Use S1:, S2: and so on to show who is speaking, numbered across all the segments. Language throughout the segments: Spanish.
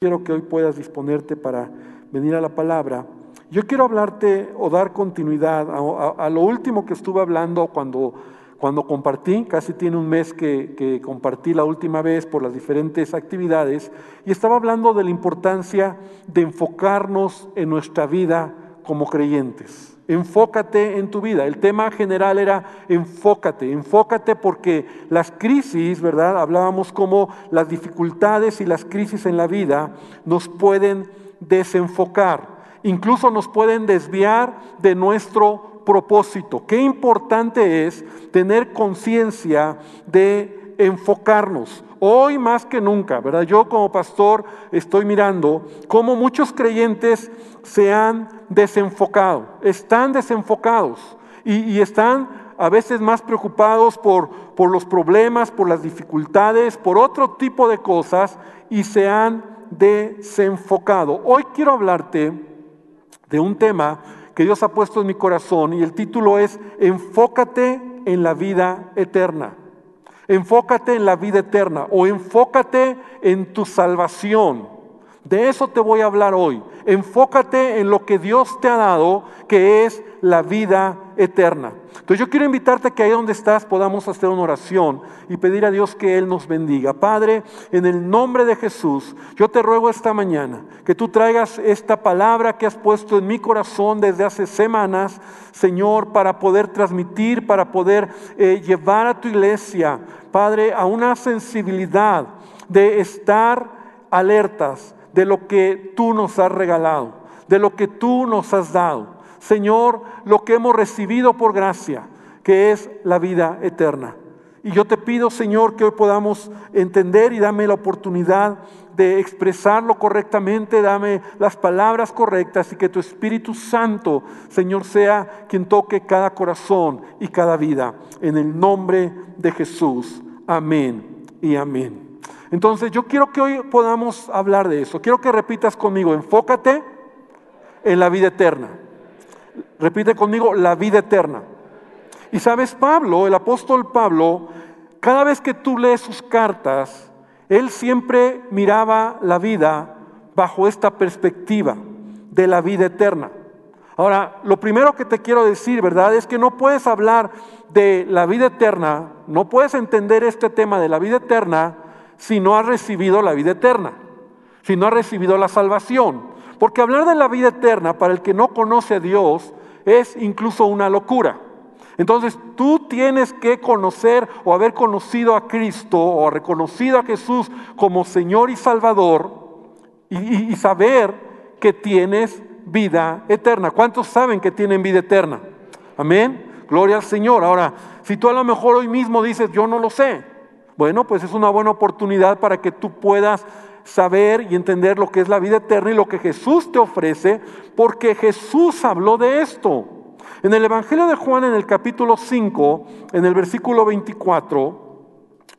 S1: Quiero que hoy puedas disponerte para venir a la palabra. Yo quiero hablarte o dar continuidad a, lo último que estuve hablando cuando, cuando compartí, casi tiene un mes que, que compartí la última vez por las diferentes actividades, y estaba hablando de la importancia de enfocarnos en nuestra vida como creyentes. Enfócate en tu vida. El tema general era enfócate, enfócate porque las crisis, ¿verdad? Hablábamos como las dificultades y las crisis en la vida nos pueden desenfocar, incluso nos pueden desviar de nuestro propósito. Qué importante es tener conciencia de enfocarnos. Hoy más que nunca, ¿verdad? Yo como pastor estoy mirando cómo muchos creyentes se han desenfocado, están desenfocados y, están a veces más preocupados por, por los problemas, por las dificultades, por otro tipo de cosas y se han desenfocado. Hoy quiero hablarte de un tema que Dios ha puesto en mi corazón y el título es Enfócate en la vida eterna. Enfócate en la vida eterna o enfócate en tu salvación. De eso te voy a hablar hoy. Enfócate en lo que Dios te ha dado, que es la vida eterna. Entonces yo quiero invitarte a que ahí donde estás podamos hacer una oración y pedir a Dios que Él nos bendiga. Padre, en el nombre de Jesús, yo te ruego esta mañana que tú traigas esta palabra que has puesto en mi corazón desde hace semanas, Señor, para poder transmitir, para poder eh, llevar a tu iglesia, Padre, a una sensibilidad de estar alertas de lo que tú nos has regalado, de lo que tú nos has dado. Señor, lo que hemos recibido por gracia, que es la vida eterna. Y yo te pido, Señor, que hoy podamos entender y dame la oportunidad de expresarlo correctamente, dame las palabras correctas y que tu Espíritu Santo, Señor, sea quien toque cada corazón y cada vida. En el nombre de Jesús. Amén y amén. Entonces yo quiero que hoy podamos hablar de eso. Quiero que repitas conmigo, enfócate en la vida eterna. Repite conmigo, la vida eterna. Y sabes, Pablo, el apóstol Pablo, cada vez que tú lees sus cartas, él siempre miraba la vida bajo esta perspectiva de la vida eterna. Ahora, lo primero que te quiero decir, ¿verdad? Es que no puedes hablar de la vida eterna, no puedes entender este tema de la vida eterna si no has recibido la vida eterna, si no has recibido la salvación. Porque hablar de la vida eterna para el que no conoce a Dios es incluso una locura. Entonces tú tienes que conocer o haber conocido a Cristo o reconocido a Jesús como Señor y Salvador y, saber que tienes vida eterna. ¿Cuántos saben que tienen vida eterna? Amén. Gloria al Señor. Ahora, si tú a lo mejor hoy mismo dices, yo no lo sé, bueno, pues es una buena oportunidad para que tú puedas saber y entender lo que es la vida eterna y lo que Jesús te ofrece, porque Jesús habló de esto. En el Evangelio de Juan, en el capítulo 5, en el versículo 24,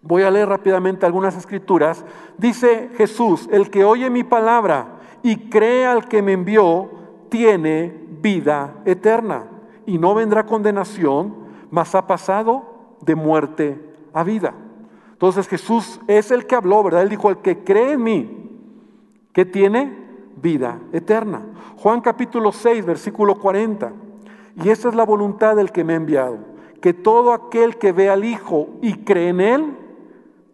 S1: voy a leer rápidamente algunas escrituras, dice Jesús, el que oye mi palabra y cree al que me envió, tiene vida eterna y no vendrá condenación, mas ha pasado de muerte a vida. Entonces Jesús es el que habló, ¿verdad? Él dijo, el que cree en mí, que tiene vida eterna. Juan capítulo 6, versículo 40. Y esta es la voluntad del que me ha enviado, que todo aquel que ve al Hijo y cree en Él,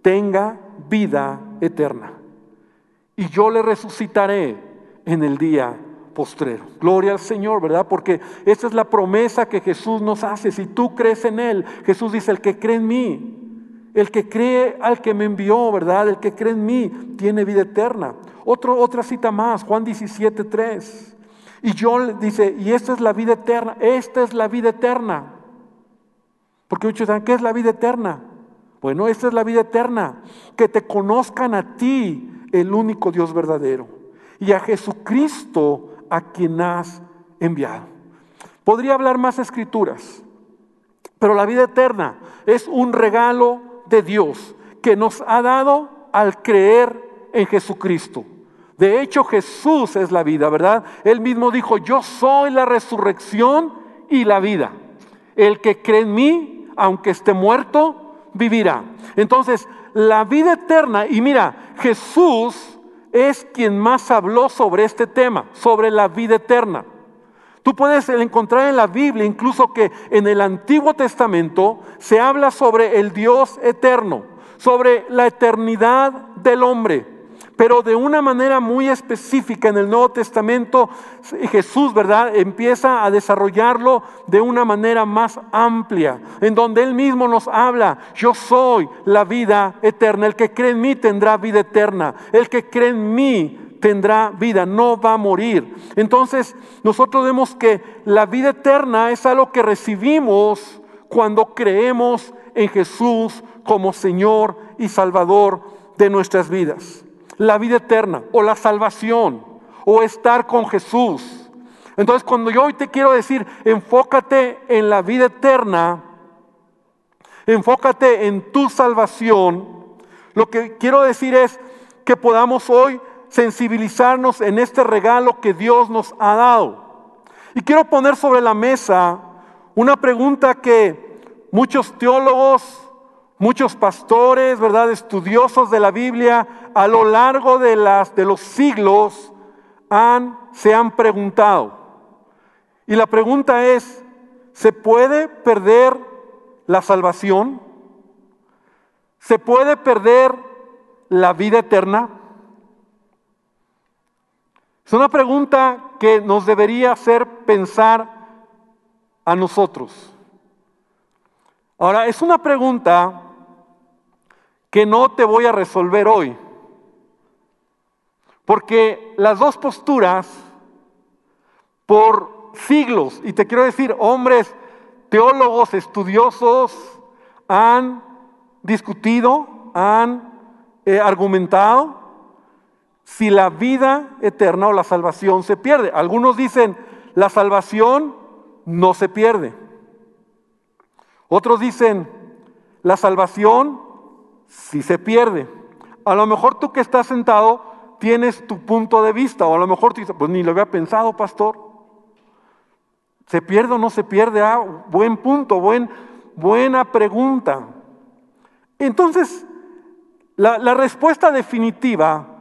S1: tenga vida eterna. Y yo le resucitaré en el día postrero. Gloria al Señor, ¿verdad? Porque esa es la promesa que Jesús nos hace. Si tú crees en Él, Jesús dice, el que cree en mí, el que cree al que me envió, ¿verdad? El que cree en mí tiene vida eterna. otra cita más, Juan 17, 3. Y John dice, y esta es la vida eterna, esta es la vida eterna. Porque muchos dicen, ¿qué es la vida eterna? Bueno, esta es la vida eterna, que te conozcan a ti, el único Dios verdadero, y a Jesucristo a quien has enviado. Podría hablar más escrituras, pero la vida eterna es un regalo de Dios que nos ha dado al creer en Jesucristo. De hecho, Jesús es la vida, ¿verdad? Él mismo dijo, yo soy la resurrección y la vida. El que cree en mí, aunque esté muerto, vivirá. Entonces, la vida eterna, y mira, Jesús es quien más habló sobre este tema, sobre la vida eterna. Tú puedes encontrar en la Biblia incluso que en el Antiguo Testamento se habla sobre el Dios eterno, sobre la eternidad del hombre. Pero de una manera muy específica en el Nuevo Testamento, Jesús, ¿verdad?, empieza a desarrollarlo de una manera más amplia, en donde Él mismo nos habla, yo soy la vida eterna, el que cree en mí tendrá vida eterna, el que cree en mí tendrá vida, no va a morir. Entonces, nosotros vemos que la vida eterna es algo que recibimos cuando creemos en Jesús como Señor y Salvador de nuestras vidas la vida eterna o la salvación o estar con Jesús. Entonces cuando yo hoy te quiero decir, enfócate en la vida eterna, enfócate en tu salvación, lo que quiero decir es que podamos hoy sensibilizarnos en este regalo que Dios nos ha dado. Y quiero poner sobre la mesa una pregunta que muchos teólogos, muchos pastores, ¿verdad? Estudiosos de la Biblia a lo largo de, las, de los siglos han, se han preguntado. Y la pregunta es, ¿se puede perder la salvación? ¿Se puede perder la vida eterna? Es una pregunta que nos debería hacer pensar a nosotros. Ahora, es una pregunta que no te voy a resolver hoy. Porque las dos posturas, por siglos, y te quiero decir, hombres teólogos estudiosos han discutido, han eh, argumentado si la vida eterna o la salvación se pierde. Algunos dicen, la salvación no se pierde. Otros dicen, la salvación sí se pierde. A lo mejor tú que estás sentado tienes tu punto de vista, o a lo mejor tú dices, pues ni lo había pensado, pastor. ¿Se pierde o no se pierde? Ah, buen punto, buen, buena pregunta. Entonces, la, la respuesta definitiva,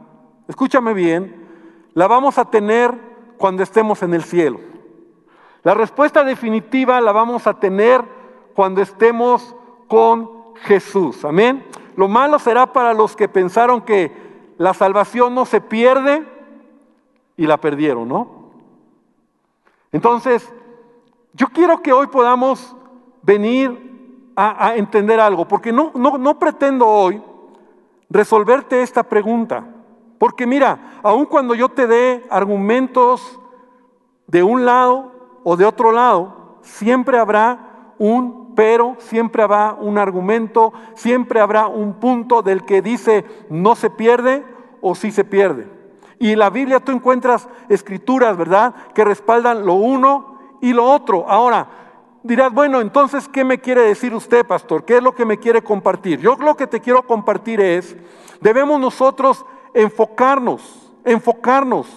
S1: escúchame bien, la vamos a tener cuando estemos en el cielo. La respuesta definitiva la vamos a tener cuando estemos con Jesús. Amén. Lo malo será para los que pensaron que la salvación no se pierde y la perdieron, ¿no? Entonces, yo quiero que hoy podamos venir a, entender algo, porque no, no, no pretendo hoy resolverte esta pregunta. Porque mira, aun cuando yo te dé argumentos de un lado o de otro lado, siempre habrá un pero, siempre habrá un argumento, siempre habrá un punto del que dice no se pierde o sí se pierde. Y en la Biblia tú encuentras escrituras, ¿verdad?, que respaldan lo uno y lo otro. Ahora, dirás, bueno, entonces, ¿qué me quiere decir usted, pastor? ¿Qué es lo que me quiere compartir? Yo lo que te quiero compartir es, debemos nosotros enfocarnos, enfocarnos,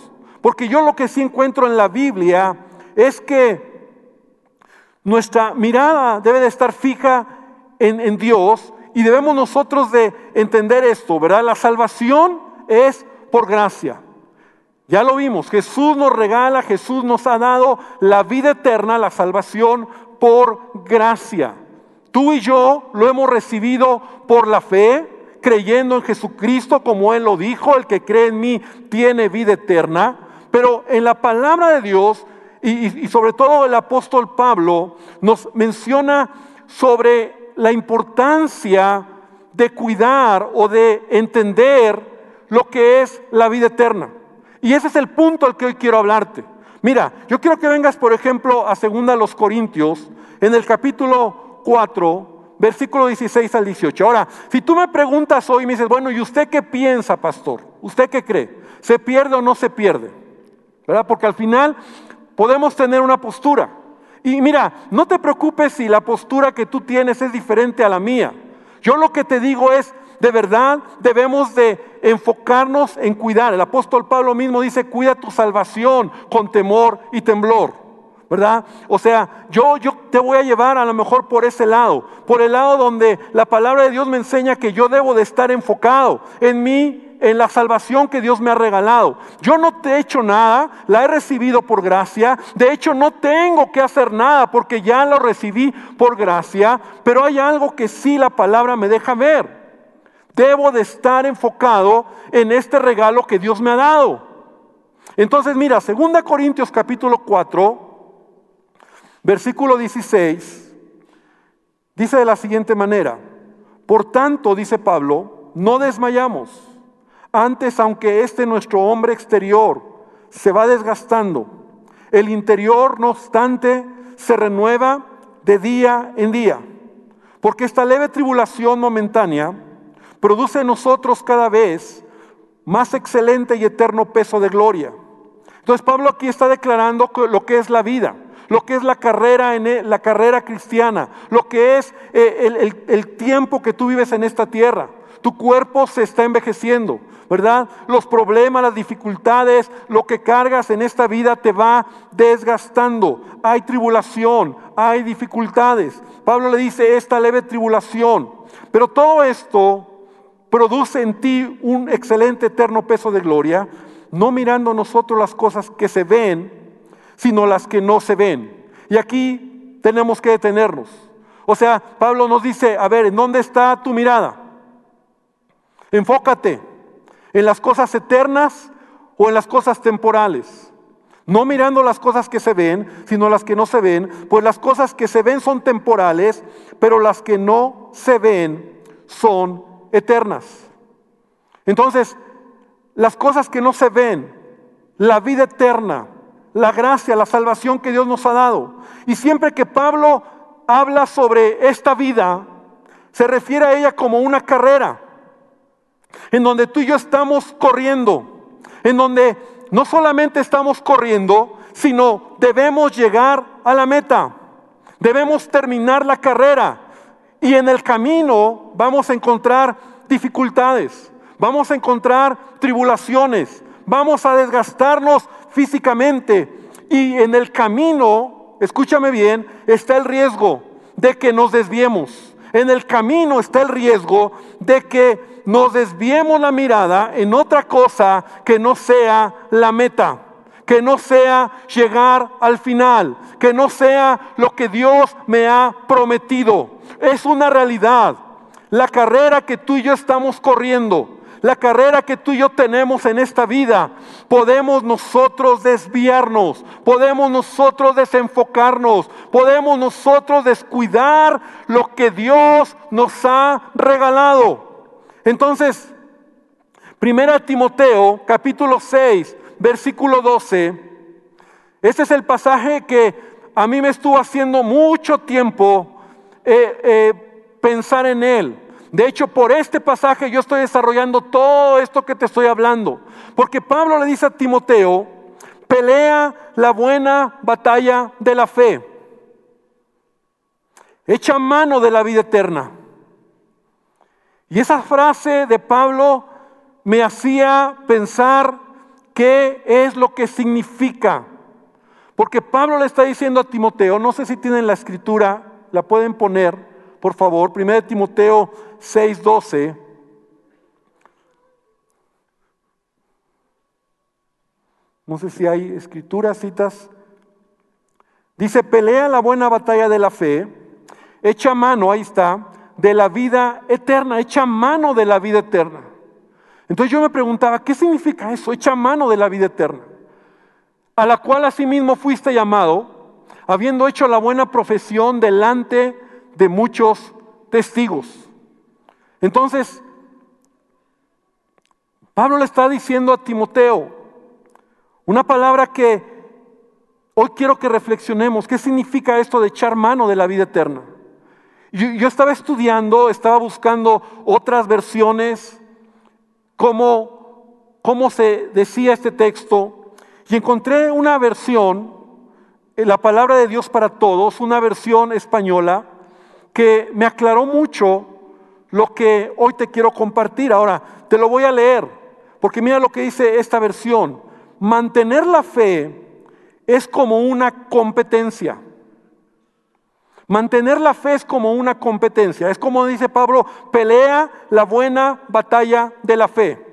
S1: porque yo lo que sí encuentro en la Biblia es que nuestra mirada debe de estar fija en, Dios y debemos nosotros de entender esto, ¿verdad? La salvación es por gracia. Ya lo vimos, Jesús nos regala, Jesús nos ha dado la vida eterna, la salvación por gracia. Tú y yo lo hemos recibido por la fe, creyendo en Jesucristo como Él lo dijo, el que cree en mí tiene vida eterna. Pero en la palabra de Dios y, sobre todo el apóstol Pablo nos menciona sobre la importancia de cuidar o de entender lo que es la vida eterna. Y ese es el punto al que hoy quiero hablarte. Mira, yo quiero que vengas, por ejemplo, a 2 los Corintios, en el capítulo 4, versículo 16 al 18. Ahora, si tú me preguntas hoy me dices, bueno, ¿y usted qué piensa, pastor? ¿Usted qué cree? ¿Se pierde o no se pierde? ¿Verdad? Porque al final podemos tener una postura. Y mira, no te preocupes si la postura que tú tienes es diferente a la mía. Yo lo que te digo es, de verdad debemos de enfocarnos en cuidar. El apóstol Pablo mismo dice, cuida tu salvación con temor y temblor. ¿Verdad? O sea, yo, yo te voy a llevar a lo mejor por ese lado, por el lado donde la palabra de Dios me enseña que yo debo de estar enfocado en mí, en la salvación que Dios me ha regalado. Yo no te he hecho nada, la he recibido por gracia, de hecho no tengo que hacer nada porque ya lo recibí por gracia, pero hay algo que sí la palabra me deja ver. Debo de estar enfocado en este regalo que Dios me ha dado. Entonces, mira, 2 Corintios capítulo 4, Versículo 16 dice de la siguiente manera, por tanto, dice Pablo, no desmayamos. Antes, aunque este nuestro hombre exterior se va desgastando, el interior, no obstante, se renueva de día en día. Porque esta leve tribulación momentánea produce en nosotros cada vez más excelente y eterno peso de gloria. Entonces Pablo aquí está declarando lo que es la vida lo que es la carrera, en e, la carrera cristiana, lo que es eh, el, el tiempo que tú vives en esta tierra. Tu cuerpo se está envejeciendo, ¿verdad? Los problemas, las dificultades, lo que cargas en esta vida te va desgastando. Hay tribulación, hay dificultades. Pablo le dice esta leve tribulación. Pero todo esto produce en ti un excelente eterno peso de gloria, no mirando nosotros las cosas que se ven, sino las que no se ven. Y aquí tenemos que detenernos. O sea, Pablo nos dice, a ver, ¿en dónde está tu mirada? Enfócate en las cosas eternas o en las cosas temporales. No mirando las cosas que se ven, sino las que no se ven, pues las cosas que se ven son temporales, pero las que no se ven son eternas. Entonces, las cosas que no se ven, la vida eterna, la gracia, la salvación que Dios nos ha dado. Y siempre que Pablo habla sobre esta vida, se refiere a ella como una carrera, en donde tú y yo estamos corriendo, en donde no solamente estamos corriendo, sino debemos llegar a la meta, debemos terminar la carrera y en el camino vamos a encontrar dificultades, vamos a encontrar tribulaciones, vamos a desgastarnos físicamente y en el camino, escúchame bien, está el riesgo de que nos desviemos. En el camino está el riesgo de que nos desviemos la mirada en otra cosa que no sea la meta, que no sea llegar al final, que no sea lo que Dios me ha prometido. Es una realidad. La carrera que tú y yo estamos corriendo la carrera que tú y yo tenemos en esta vida, podemos nosotros desviarnos, podemos nosotros desenfocarnos, podemos nosotros descuidar lo que Dios nos ha regalado. Entonces, Primera Timoteo, capítulo 6, versículo 12, este es el pasaje que a mí me estuvo haciendo mucho tiempo eh, eh, pensar en él. De hecho, por este pasaje yo estoy desarrollando todo esto que te estoy hablando. Porque Pablo le dice a Timoteo, pelea la buena batalla de la fe. Echa mano de la vida eterna. Y esa frase de Pablo me hacía pensar qué es lo que significa. Porque Pablo le está diciendo a Timoteo, no sé si tienen la escritura, la pueden poner, por favor, 1 Timoteo 6:12. No sé si hay escrituras, citas. Dice, pelea la buena batalla de la fe, echa mano, ahí está, de la vida eterna, echa mano de la vida eterna. Entonces yo me preguntaba, ¿qué significa eso? Echa mano de la vida eterna, a la cual asimismo fuiste llamado, habiendo hecho la buena profesión delante de muchos testigos. Entonces, Pablo le está diciendo a Timoteo una palabra que hoy quiero que reflexionemos. ¿Qué significa esto de echar mano de la vida eterna? Yo, estaba estudiando, estaba buscando otras versiones, cómo, cómo se decía este texto, y encontré una versión, la palabra de Dios para todos, una versión española, que me aclaró mucho lo que hoy te quiero compartir. Ahora, te lo voy a leer, porque mira lo que dice esta versión. Mantener la fe es como una competencia. Mantener la fe es como una competencia. Es como dice Pablo, pelea la buena batalla de la fe.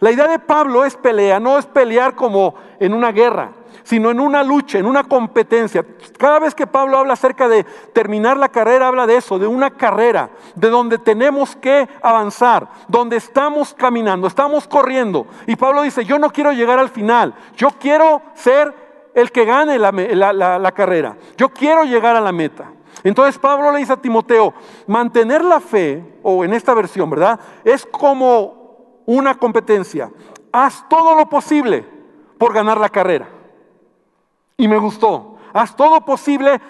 S1: La idea de Pablo es pelea, no es pelear como en una guerra, sino en una lucha, en una competencia. Cada vez que Pablo habla acerca de terminar la carrera, habla de eso, de una carrera, de donde tenemos que avanzar, donde estamos caminando, estamos corriendo. Y Pablo dice, yo no quiero llegar al final, yo quiero ser el que gane la, carrera, yo quiero llegar a la meta. Entonces Pablo le dice a Timoteo, mantener la fe, o en esta versión, ¿verdad? Es como una competencia. Haz todo lo posible por ganar la carrera. Y me gustó. Haz todo posible,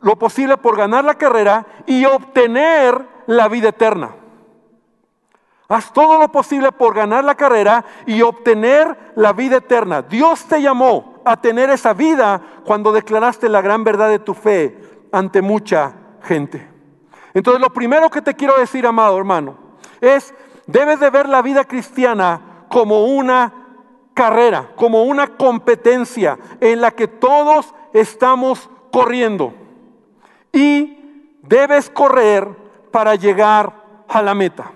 S1: lo posible por ganar la carrera y obtener la vida eterna. Haz todo lo posible por ganar la carrera y obtener la vida eterna. Dios te llamó a tener esa vida cuando declaraste la gran verdad de tu fe ante mucha gente. Entonces lo primero que te quiero decir, amado hermano, es, debes de ver la vida cristiana como una carrera, como una competencia en la que todos estamos corriendo. Y debes correr para llegar a la meta.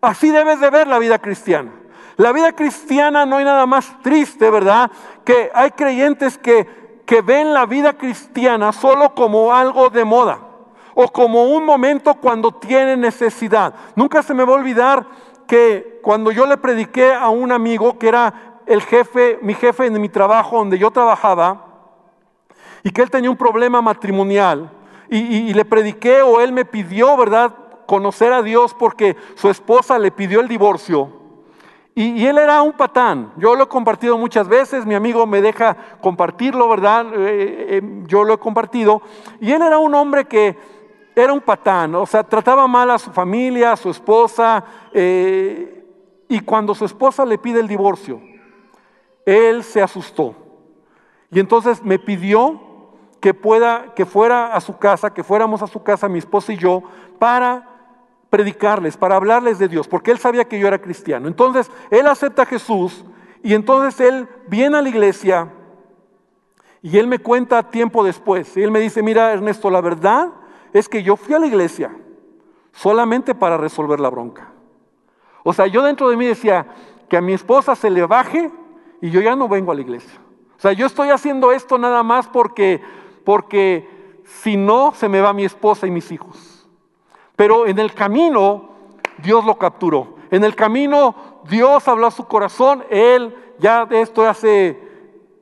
S1: Así debes de ver la vida cristiana. La vida cristiana no hay nada más triste, ¿verdad? Que hay creyentes que, que ven la vida cristiana solo como algo de moda o como un momento cuando tienen necesidad. Nunca se me va a olvidar que cuando yo le prediqué a un amigo que era el jefe, mi jefe en mi trabajo donde yo trabajaba, y que él tenía un problema matrimonial, y, le prediqué o él me pidió, ¿verdad?, conocer a Dios porque su esposa le pidió el divorcio. Y, él era un patán. Yo lo he compartido muchas veces, mi amigo me deja compartirlo, ¿verdad? Eh, eh, yo lo he compartido. Y él era un hombre que era un patán, o sea, trataba mal a su familia, a su esposa. Eh, y cuando su esposa le pide el divorcio, él se asustó. Y entonces me pidió que pueda, que fuera a su casa, que fuéramos a su casa, mi esposa y yo, para predicarles, para hablarles de Dios, porque él sabía que yo era cristiano. Entonces, él acepta a Jesús y entonces él viene a la iglesia y él me cuenta tiempo después. Y él me dice, mira Ernesto, la verdad es que yo fui a la iglesia solamente para resolver la bronca. O sea, yo dentro de mí decía, que a mi esposa se le baje y yo ya no vengo a la iglesia. O sea, yo estoy haciendo esto nada más porque, porque si no, se me va mi esposa y mis hijos. Pero en el camino, Dios lo capturó. En el camino, Dios habló a su corazón. Él, ya de esto hace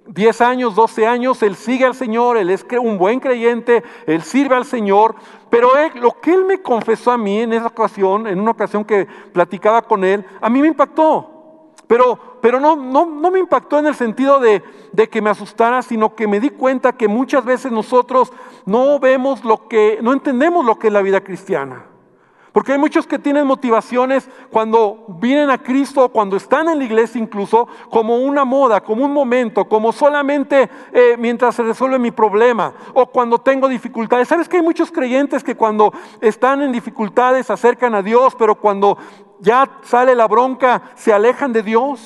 S1: 10 años, 12 años, él sigue al Señor, él es un buen creyente, él sirve al Señor, pero lo que él me confesó a mí en esa ocasión, en una ocasión que platicaba con él, a mí me impactó. Pero, pero no, no, no, me impactó en el sentido de, que me asustara, sino que me di cuenta que muchas veces nosotros no vemos lo que, no entendemos lo que es la vida cristiana. Porque hay muchos que tienen motivaciones cuando vienen a Cristo, cuando están en la iglesia incluso, como una moda, como un momento, como solamente eh, mientras se resuelve mi problema o cuando tengo dificultades. ¿Sabes que hay muchos creyentes que cuando están en dificultades se acercan a Dios, pero cuando ya sale la bronca, se alejan de Dios.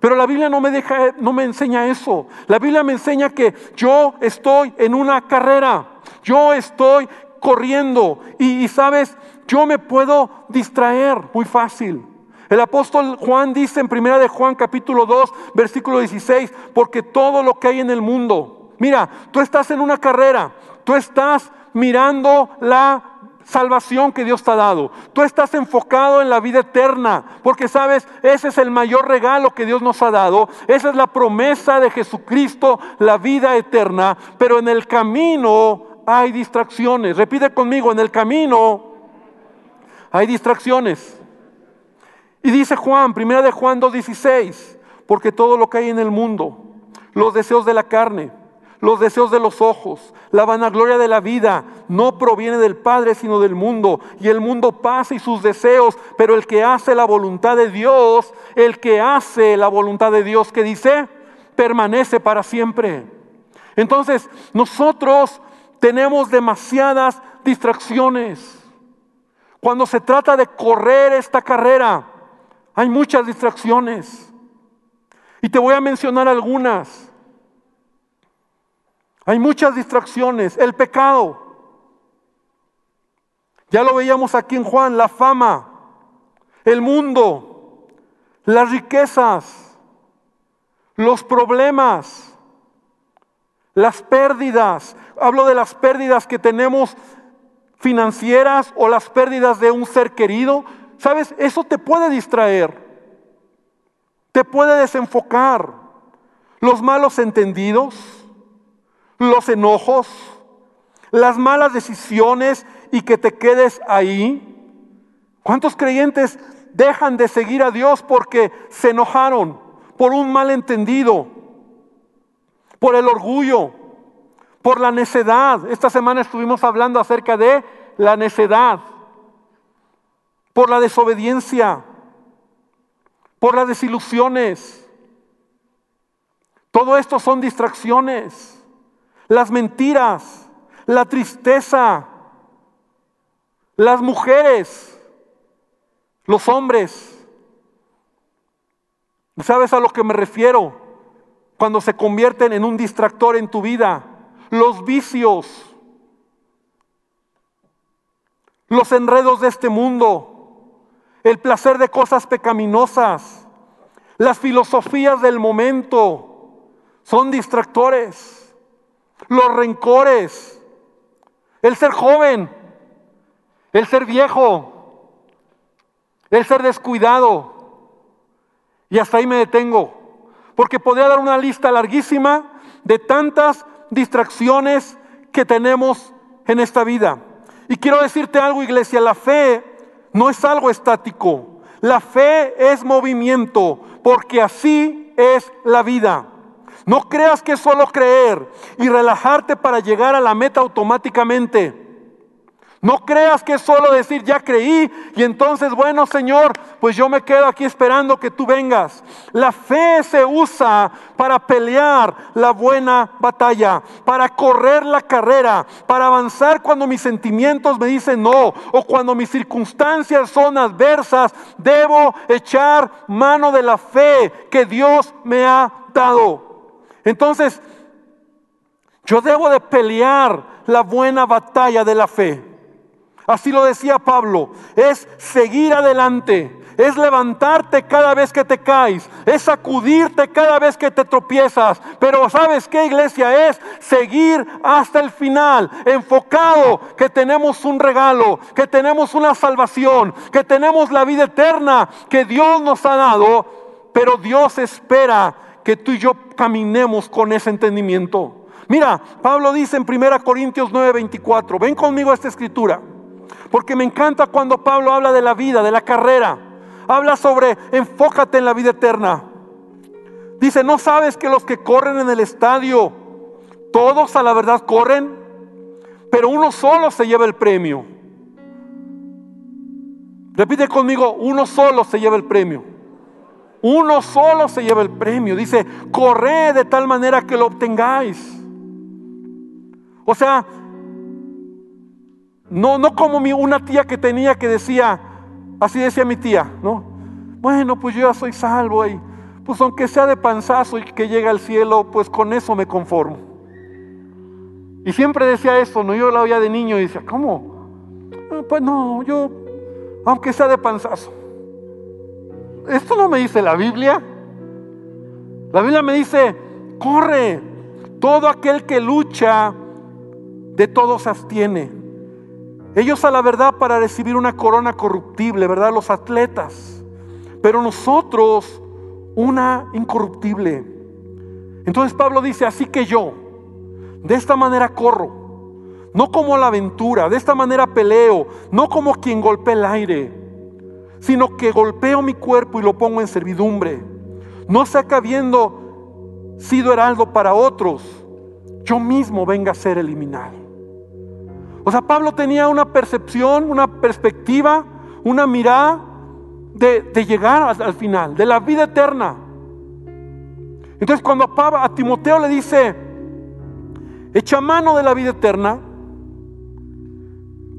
S1: Pero la Biblia no me deja, no me enseña eso. La Biblia me enseña que yo estoy en una carrera. Yo estoy corriendo. Y, sabes, yo me puedo distraer muy fácil. El apóstol Juan dice en primera de Juan capítulo 2, versículo 16, porque todo lo que hay en el mundo, mira, tú estás en una carrera, tú estás mirando la salvación que Dios te ha dado. Tú estás enfocado en la vida eterna, porque sabes, ese es el mayor regalo que Dios nos ha dado. Esa es la promesa de Jesucristo, la vida eterna. Pero en el camino hay distracciones. Repite conmigo, en el camino hay distracciones. Y dice Juan, primera de Juan 2.16, porque todo lo que hay en el mundo, los deseos de la carne, los deseos de los ojos, la vanagloria de la vida, no proviene del Padre, sino del mundo. Y el mundo pasa y sus deseos, pero el que hace la voluntad de Dios, el que hace la voluntad de Dios, que dice, permanece para siempre. Entonces, nosotros tenemos demasiadas distracciones. Cuando se trata de correr esta carrera, hay muchas distracciones. Y te voy a mencionar algunas. Hay muchas distracciones. El pecado. Ya lo veíamos aquí en Juan, la fama, el mundo, las riquezas, los problemas, las pérdidas. Hablo de las pérdidas que tenemos financieras o las pérdidas de un ser querido. ¿Sabes? Eso te puede distraer, te puede desenfocar. Los malos entendidos, los enojos, las malas decisiones y que te quedes ahí. ¿Cuántos creyentes dejan de seguir a Dios porque se enojaron por un malentendido, por el orgullo, por la necedad? Esta semana estuvimos hablando acerca de la necedad, por la desobediencia, por las desilusiones. Todo esto son distracciones las mentiras, la tristeza, las mujeres, los hombres. ¿Sabes a lo que me refiero? Cuando se convierten en un distractor en tu vida. Los vicios, los enredos de este mundo, el placer de cosas pecaminosas, las filosofías del momento, son distractores los rencores, el ser joven, el ser viejo, el ser descuidado. Y hasta ahí me detengo, porque podría dar una lista larguísima de tantas distracciones que tenemos en esta vida. Y quiero decirte algo, iglesia, la fe no es algo estático. La fe es movimiento, porque así es la vida. No creas que es solo creer y relajarte para llegar a la meta automáticamente. No creas que es solo decir, ya creí y entonces, bueno Señor, pues yo me quedo aquí esperando que tú vengas. La fe se usa para pelear la buena batalla, para correr la carrera, para avanzar cuando mis sentimientos me dicen no o cuando mis circunstancias son adversas. Debo echar mano de la fe que Dios me ha dado. Entonces, yo debo de pelear la buena batalla de la fe. Así lo decía Pablo, es seguir adelante, es levantarte cada vez que te caes, es sacudirte cada vez que te tropiezas. Pero ¿sabes qué iglesia es? Seguir hasta el final, enfocado que tenemos un regalo, que tenemos una salvación, que tenemos la vida eterna que Dios nos ha dado, pero Dios espera que tú y yo caminemos con ese entendimiento. Mira, Pablo dice en 1 Corintios 9:24, ven conmigo a esta escritura, porque me encanta cuando Pablo habla de la vida, de la carrera, habla sobre enfócate en la vida eterna. Dice, ¿no sabes que los que corren en el estadio, todos a la verdad corren, pero uno solo se lleva el premio? Repite conmigo, uno solo se lleva el premio. Uno solo se lleva el premio. Dice, corre de tal manera que lo obtengáis. O sea, no, no como mi, una tía que tenía que decía, así decía mi tía, ¿no? Bueno, pues yo ya soy salvo y pues aunque sea de panzazo y que llegue al cielo, pues con eso me conformo. Y siempre decía eso, ¿no? Yo la oía de niño y decía, ¿cómo? Ah, pues no, yo, aunque sea de panzazo. Esto no me dice la Biblia. La Biblia me dice, corre. Todo aquel que lucha, de todos abstiene. Ellos a la verdad para recibir una corona corruptible, ¿verdad? Los atletas. Pero nosotros una incorruptible. Entonces Pablo dice, así que yo, de esta manera corro. No como la aventura, de esta manera peleo, no como quien golpea el aire sino que golpeo mi cuerpo y lo pongo en servidumbre. No sea que habiendo sido heraldo para otros, yo mismo venga a ser eliminado. O sea, Pablo tenía una percepción, una perspectiva, una mirada de, llegar al, final, de la vida eterna. Entonces cuando a, a Timoteo le dice, echa mano de la vida eterna,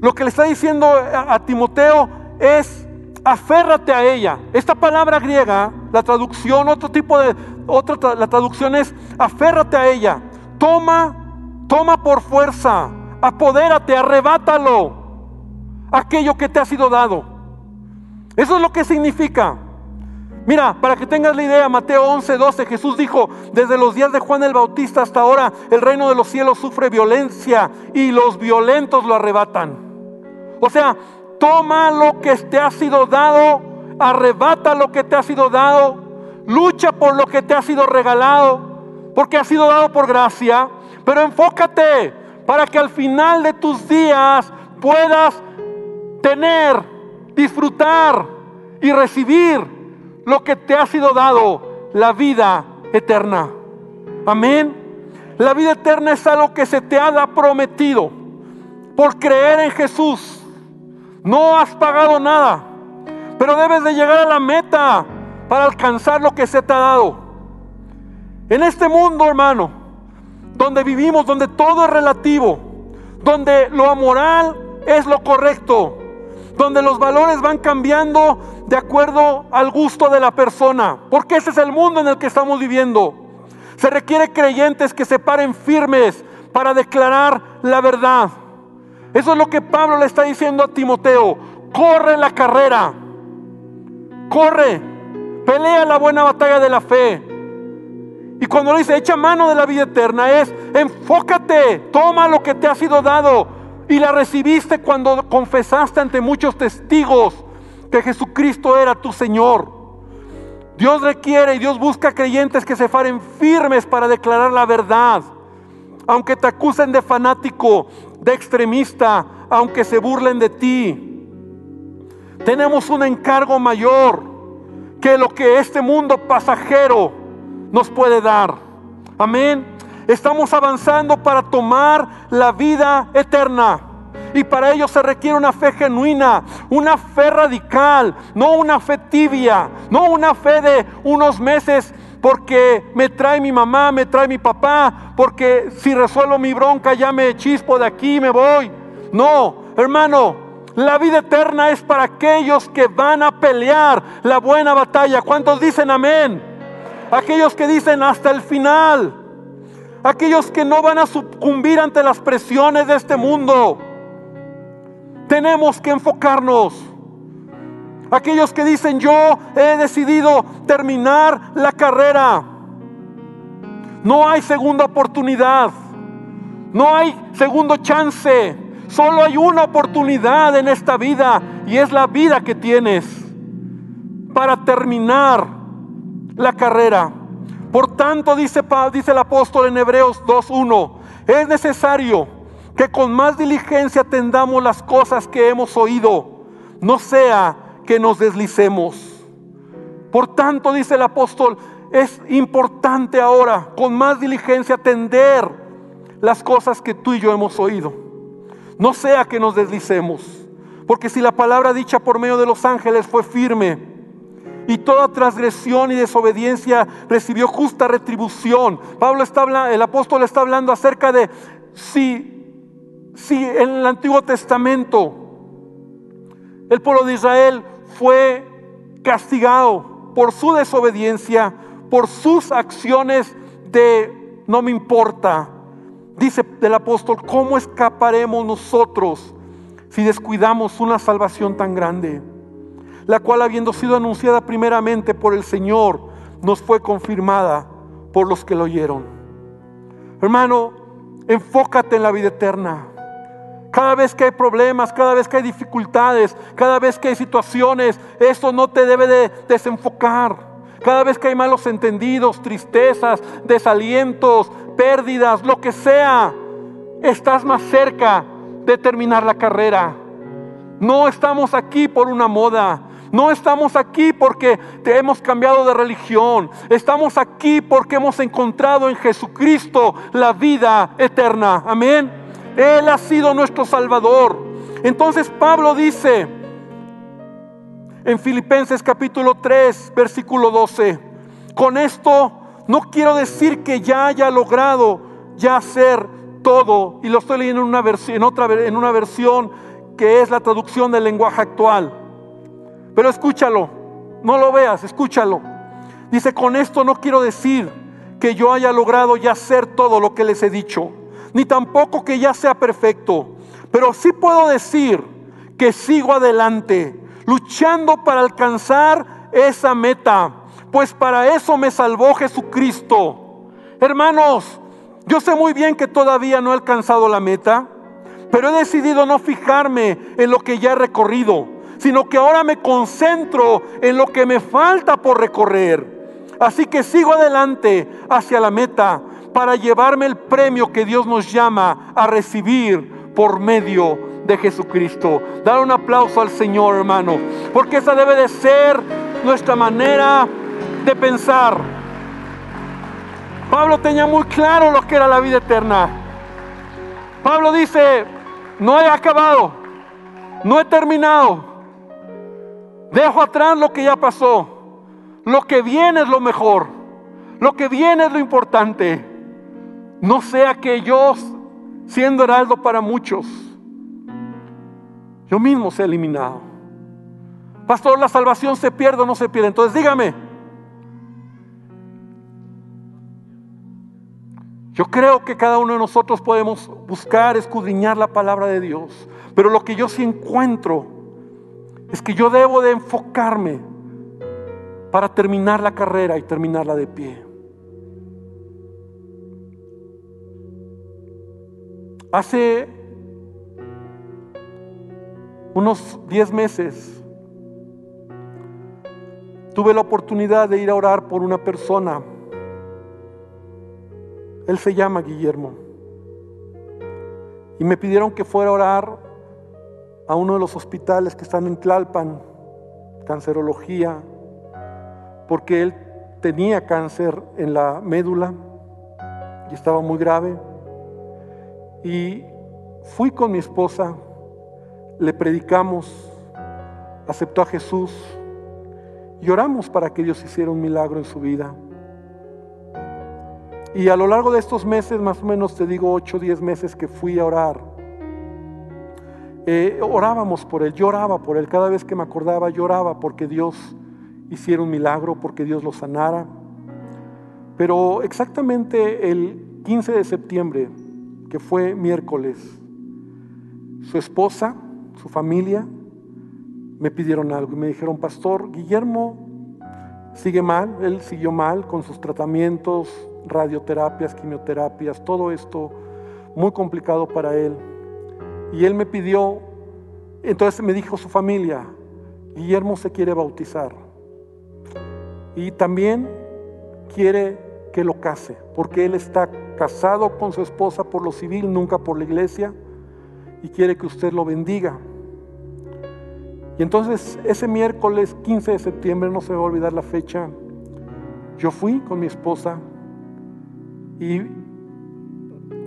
S1: lo que le está diciendo a Timoteo es, aférrate a ella. Esta palabra griega, la traducción, otro tipo de, otra, la traducción es aférrate a ella. Toma Toma por fuerza, apodérate, arrebátalo aquello que te ha sido dado. Eso es lo que significa. Mira, para que tengas la idea, Mateo 11, 12, Jesús dijo, desde los días de Juan el Bautista hasta ahora, el reino de los cielos sufre violencia y los violentos lo arrebatan. O sea, toma lo que te ha sido dado, arrebata lo que te ha sido dado, lucha por lo que te ha sido regalado, porque ha sido dado por gracia, pero enfócate para que al final de tus días puedas tener, disfrutar y recibir lo que te ha sido dado, la vida eterna. Amén. La vida eterna es algo que se te ha prometido por creer en Jesús. No has pagado nada, pero debes de llegar a la meta para alcanzar lo que se te ha dado. En este mundo, hermano, donde vivimos, donde todo es relativo, donde lo amoral es lo correcto, donde los valores van cambiando de acuerdo al gusto de la persona, porque ese es el mundo en el que estamos viviendo. Se requiere creyentes que se paren firmes para declarar la verdad. Eso es lo que Pablo le está diciendo a Timoteo. Corre la carrera. Corre. Pelea la buena batalla de la fe. Y cuando le dice, echa mano de la vida eterna, es enfócate, toma lo que te ha sido dado. Y la recibiste cuando confesaste ante muchos testigos que Jesucristo era tu Señor. Dios requiere y Dios busca creyentes que se faren firmes para declarar la verdad. Aunque te acusen de fanático, de extremista, aunque se burlen de ti. Tenemos un encargo mayor que lo que este mundo pasajero nos puede dar. Amén. Estamos avanzando para tomar la vida eterna. Y para ello se requiere una fe genuina, una fe radical, no una fe tibia, no una fe de unos meses porque me trae mi mamá, me trae mi papá, porque si resuelvo mi bronca ya me chispo de aquí, me voy. No, hermano, la vida eterna es para aquellos que van a pelear la buena batalla. ¿Cuántos dicen amén? Aquellos que dicen hasta el final. Aquellos que no van a sucumbir ante las presiones de este mundo. Tenemos que enfocarnos. Aquellos que dicen, yo he decidido terminar la carrera. No hay segunda oportunidad. No hay segundo chance. Solo hay una oportunidad en esta vida y es la vida que tienes para terminar la carrera. Por tanto, dice, dice el apóstol en Hebreos 2.1, es necesario que con más diligencia atendamos las cosas que hemos oído, no sea que nos deslicemos. Por tanto, dice el apóstol, es importante ahora con más diligencia atender las cosas que tú y yo hemos oído. No sea que nos deslicemos, porque si la palabra dicha por medio de los ángeles fue firme, y toda transgresión y desobediencia recibió justa retribución. Pablo está el apóstol está hablando acerca de si si en el Antiguo Testamento el pueblo de Israel fue castigado por su desobediencia, por sus acciones de no me importa, dice el apóstol, ¿cómo escaparemos nosotros si descuidamos una salvación tan grande? La cual habiendo sido anunciada primeramente por el Señor, nos fue confirmada por los que lo oyeron. Hermano, enfócate en la vida eterna. Cada vez que hay problemas, cada vez que hay dificultades, cada vez que hay situaciones, eso no te debe de desenfocar. Cada vez que hay malos entendidos, tristezas, desalientos, pérdidas, lo que sea, estás más cerca de terminar la carrera. No estamos aquí por una moda. No estamos aquí porque te hemos cambiado de religión. Estamos aquí porque hemos encontrado en Jesucristo la vida eterna. Amén. Él ha sido nuestro Salvador. Entonces Pablo dice en Filipenses capítulo 3, versículo 12, con esto no quiero decir que ya haya logrado ya hacer todo, y lo estoy leyendo en una, versión, en otra, en una versión que es la traducción del lenguaje actual. Pero escúchalo, no lo veas, escúchalo. Dice, con esto no quiero decir que yo haya logrado ya hacer todo lo que les he dicho ni tampoco que ya sea perfecto, pero sí puedo decir que sigo adelante, luchando para alcanzar esa meta, pues para eso me salvó Jesucristo. Hermanos, yo sé muy bien que todavía no he alcanzado la meta, pero he decidido no fijarme en lo que ya he recorrido, sino que ahora me concentro en lo que me falta por recorrer. Así que sigo adelante hacia la meta para llevarme el premio que Dios nos llama a recibir por medio de Jesucristo. Dar un aplauso al Señor, hermano, porque esa debe de ser nuestra manera de pensar. Pablo tenía muy claro lo que era la vida eterna. Pablo dice, no he acabado, no he terminado. Dejo atrás lo que ya pasó. Lo que viene es lo mejor. Lo que viene es lo importante. No sea que yo, siendo heraldo para muchos, yo mismo sea eliminado. Pastor, la salvación se pierde o no se pierde. Entonces dígame, Yo creo que cada uno de nosotros podemos buscar, escudriñar la palabra de Dios. Pero lo que yo sí encuentro es que yo debo de enfocarme para terminar la carrera y terminarla de pie. Hace unos 10 meses tuve la oportunidad de ir a orar por una persona él se llama Guillermo. Y me pidieron que fuera a orar a uno de los hospitales que están en Tlalpan, cancerología, porque él tenía cáncer en la médula y estaba muy grave. Y fui con mi esposa, le predicamos, aceptó a Jesús y oramos para que Dios hiciera un milagro en su vida. Y a lo largo de estos meses, más o menos te digo 8 o 10 meses que fui a orar, eh, orábamos por él, lloraba por él, cada vez que me acordaba lloraba porque Dios hiciera un milagro, porque Dios lo sanara. Pero exactamente el 15 de septiembre, que fue miércoles, su esposa, su familia, me pidieron algo y me dijeron, pastor, Guillermo sigue mal, él siguió mal con sus tratamientos, radioterapias, quimioterapias, todo esto muy complicado para él. Y él me pidió, entonces me dijo su familia, Guillermo se quiere bautizar. Y también quiere que lo case, porque él está casado con su esposa por lo civil, nunca por la iglesia, y quiere que usted lo bendiga. Y entonces ese miércoles 15 de septiembre, no se va a olvidar la fecha, yo fui con mi esposa y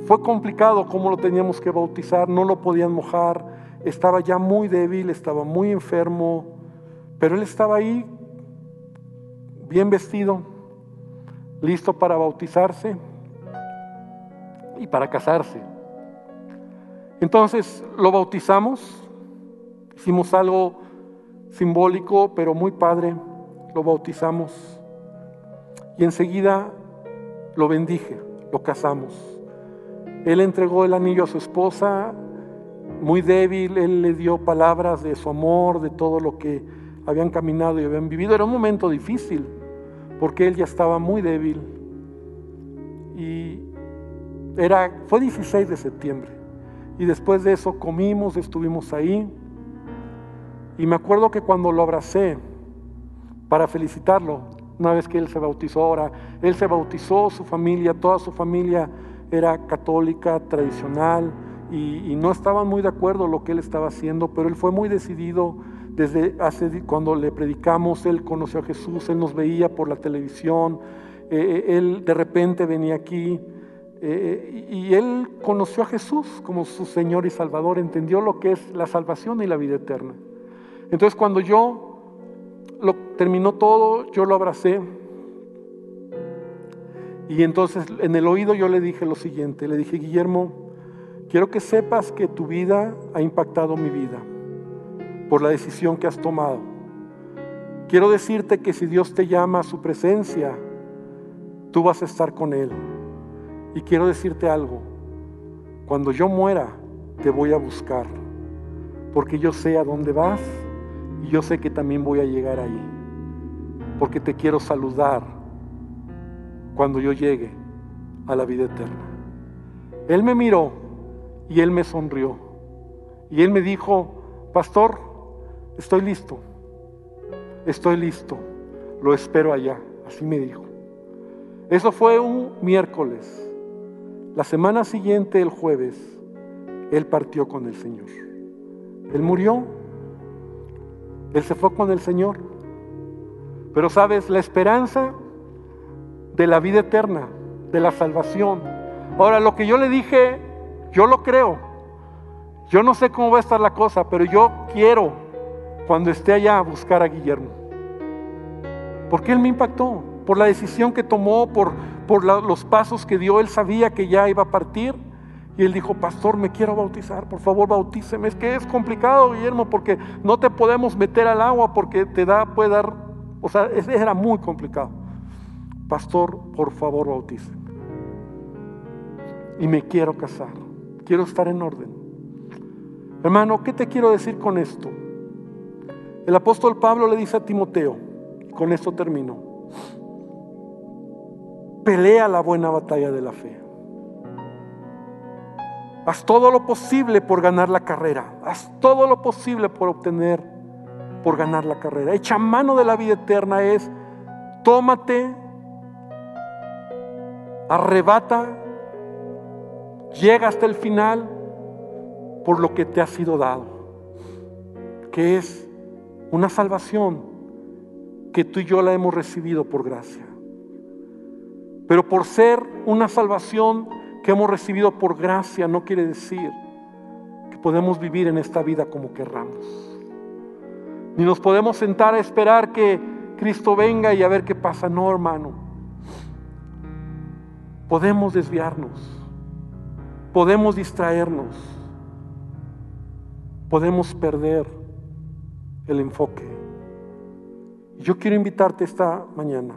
S1: fue complicado cómo lo teníamos que bautizar, no lo podían mojar, estaba ya muy débil, estaba muy enfermo, pero él estaba ahí, bien vestido, listo para bautizarse y para casarse. Entonces lo bautizamos, hicimos algo simbólico, pero muy padre, lo bautizamos y enseguida lo bendije, lo casamos. Él entregó el anillo a su esposa, muy débil, él le dio palabras de su amor, de todo lo que habían caminado y habían vivido. Era un momento difícil, porque él ya estaba muy débil. Y era, fue 16 de septiembre. Y después de eso comimos, estuvimos ahí. Y me acuerdo que cuando lo abracé para felicitarlo, una vez que él se bautizó ahora. Él se bautizó, su familia, toda su familia era católica, tradicional, y, no estaban muy de acuerdo lo que él estaba haciendo, pero él fue muy decidido desde hace, cuando le predicamos, él conoció a Jesús, él nos veía por la televisión, eh, eh, él de repente venía aquí. Eh, y él conoció a Jesús como su Señor y Salvador, entendió lo que es la salvación y la vida eterna. Entonces cuando yo lo terminó todo, yo lo abracé. Y entonces en el oído yo le dije lo siguiente, le dije, Guillermo, quiero que sepas que tu vida ha impactado mi vida por la decisión que has tomado. Quiero decirte que si Dios te llama a su presencia, tú vas a estar con Él. Y quiero decirte algo, cuando yo muera, te voy a buscar, porque yo sé a dónde vas y yo sé que también voy a llegar ahí, porque te quiero saludar cuando yo llegue a la vida eterna. Él me miró y él me sonrió y él me dijo, pastor, estoy listo, estoy listo, lo espero allá, así me dijo. Eso fue un miércoles. La semana siguiente, el jueves, él partió con el Señor. Él murió. Él se fue con el Señor. Pero sabes, la esperanza de la vida eterna, de la salvación. Ahora, lo que yo le dije, yo lo creo. Yo no sé cómo va a estar la cosa, pero yo quiero, cuando esté allá, buscar a Guillermo. Porque él me impactó, por la decisión que tomó, por, por los pasos que dio, él sabía que ya iba a partir. Y él dijo, pastor, me quiero bautizar, por favor bautíceme. Es que es complicado, Guillermo, porque no te podemos meter al agua porque te da, puede dar, o sea, era muy complicado. Pastor, por favor bautíceme. Y me quiero casar, quiero estar en orden. Hermano, ¿qué te quiero decir con esto? El apóstol Pablo le dice a Timoteo, con esto termino, pelea la buena batalla de la fe. Haz todo lo posible por ganar la carrera. Haz todo lo posible por obtener, por ganar la carrera. Echa mano de la vida eterna es, tómate, arrebata, llega hasta el final por lo que te ha sido dado, que es una salvación que tú y yo la hemos recibido por gracia. Pero por ser una salvación que hemos recibido por gracia, no quiere decir que podemos vivir en esta vida como querramos. Ni nos podemos sentar a esperar que Cristo venga y a ver qué pasa. No, hermano. Podemos desviarnos. Podemos distraernos. Podemos perder el enfoque. Yo quiero invitarte esta mañana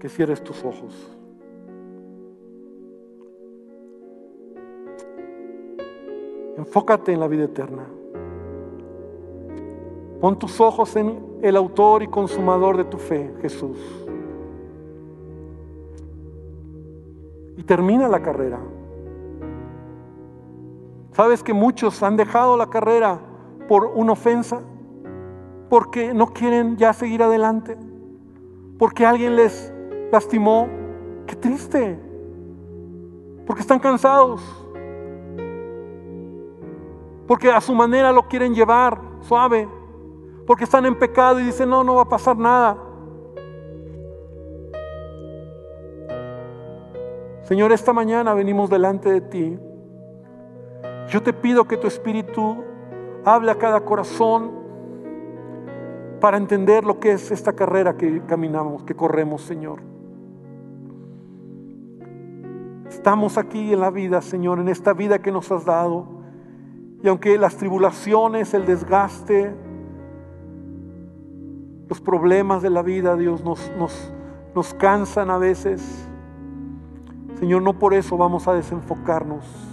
S1: que cierres tus ojos. Enfócate en la vida eterna. Pon tus ojos en el autor y consumador de tu fe, Jesús. Y termina la carrera. ¿Sabes que muchos han dejado la carrera por una ofensa? Porque no quieren ya seguir adelante. Porque alguien les lastimó. Qué triste. Porque están cansados. Porque a su manera lo quieren llevar suave. Porque están en pecado y dicen, no, no va a pasar nada. Señor, esta mañana venimos delante de ti. Yo te pido que tu Espíritu hable a cada corazón para entender lo que es esta carrera que caminamos, que corremos, Señor. Estamos aquí en la vida, Señor, en esta vida que nos has dado. Y aunque las tribulaciones, el desgaste, los problemas de la vida, Dios, nos, nos, nos cansan a veces, Señor, no por eso vamos a desenfocarnos.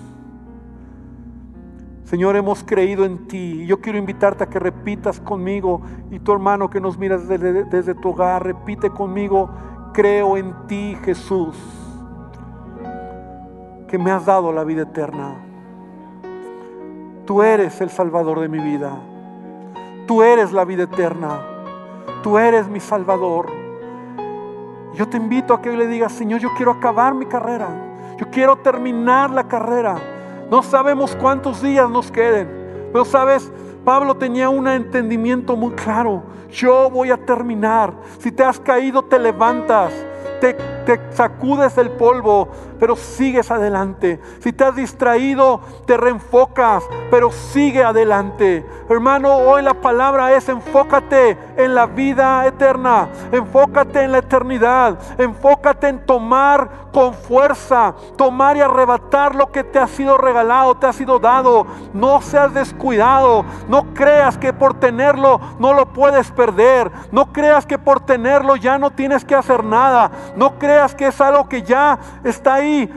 S1: Señor, hemos creído en ti. Yo quiero invitarte a que repitas conmigo y tu hermano que nos miras desde, tu hogar, repite conmigo, creo en ti, Jesús que me has dado la vida eterna. Tú eres el Salvador de mi vida. Tú eres la vida eterna. Tú eres mi Salvador. Yo te invito a que hoy le digas, Señor, yo quiero acabar mi carrera. Yo quiero terminar la carrera. No sabemos cuántos días nos queden. Pero sabes, Pablo tenía un entendimiento muy claro. Yo voy a terminar. Si te has caído, te levantas. Te, te sacudes el polvo, pero sigues adelante. Si te has distraído, te reenfocas, pero sigue adelante. Hermano, hoy la palabra es enfócate en la vida eterna, enfócate en la eternidad, enfócate en tomar con fuerza, tomar y arrebatar lo que te ha sido regalado, te ha sido dado. No seas descuidado, no creas que por tenerlo no lo puedes perder, no creas que por tenerlo ya no tienes que hacer nada, no creas que es algo que ya está ahí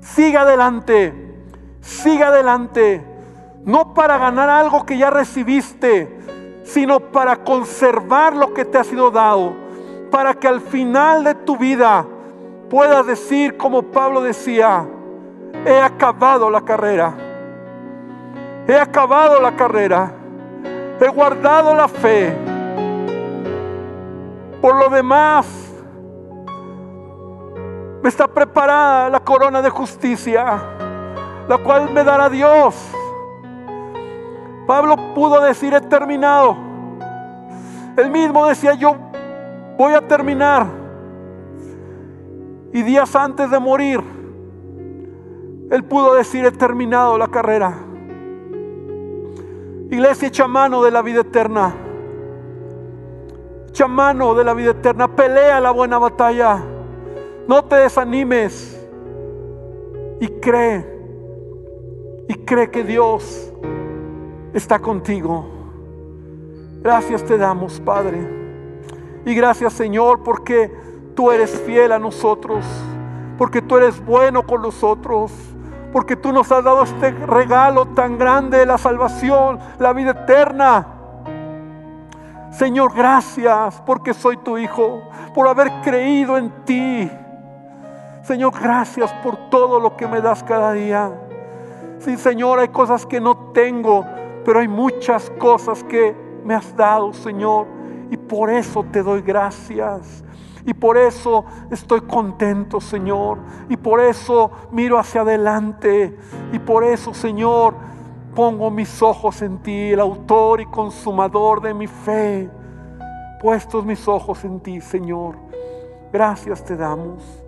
S1: Siga adelante, siga adelante, no para ganar algo que ya recibiste, sino para conservar lo que te ha sido dado, para que al final de tu vida puedas decir como Pablo decía, he acabado la carrera, he acabado la carrera, he guardado la fe. Por lo demás, me está preparada la corona de justicia, la cual me dará Dios. Pablo pudo decir, he terminado. Él mismo decía, yo voy a terminar. Y días antes de morir, él pudo decir, he terminado la carrera. Iglesia, echa mano de la vida eterna. Echa mano de la vida eterna. Pelea la buena batalla. No te desanimes y cree, y cree que Dios está contigo. Gracias te damos, Padre. Y gracias, Señor, porque tú eres fiel a nosotros, porque tú eres bueno con nosotros, porque tú nos has dado este regalo tan grande, la salvación, la vida eterna. Señor, gracias porque soy tu hijo, por haber creído en ti Señor, gracias por todo lo que me das cada día. Sí, Señor, hay cosas que no tengo, pero hay muchas cosas que me has dado, Señor. Y por eso te doy gracias. Y por eso estoy contento, Señor. Y por eso miro hacia adelante. Y por eso, Señor, pongo mis ojos en ti, el autor y consumador de mi fe. Puestos mis ojos en ti, Señor. Gracias te damos.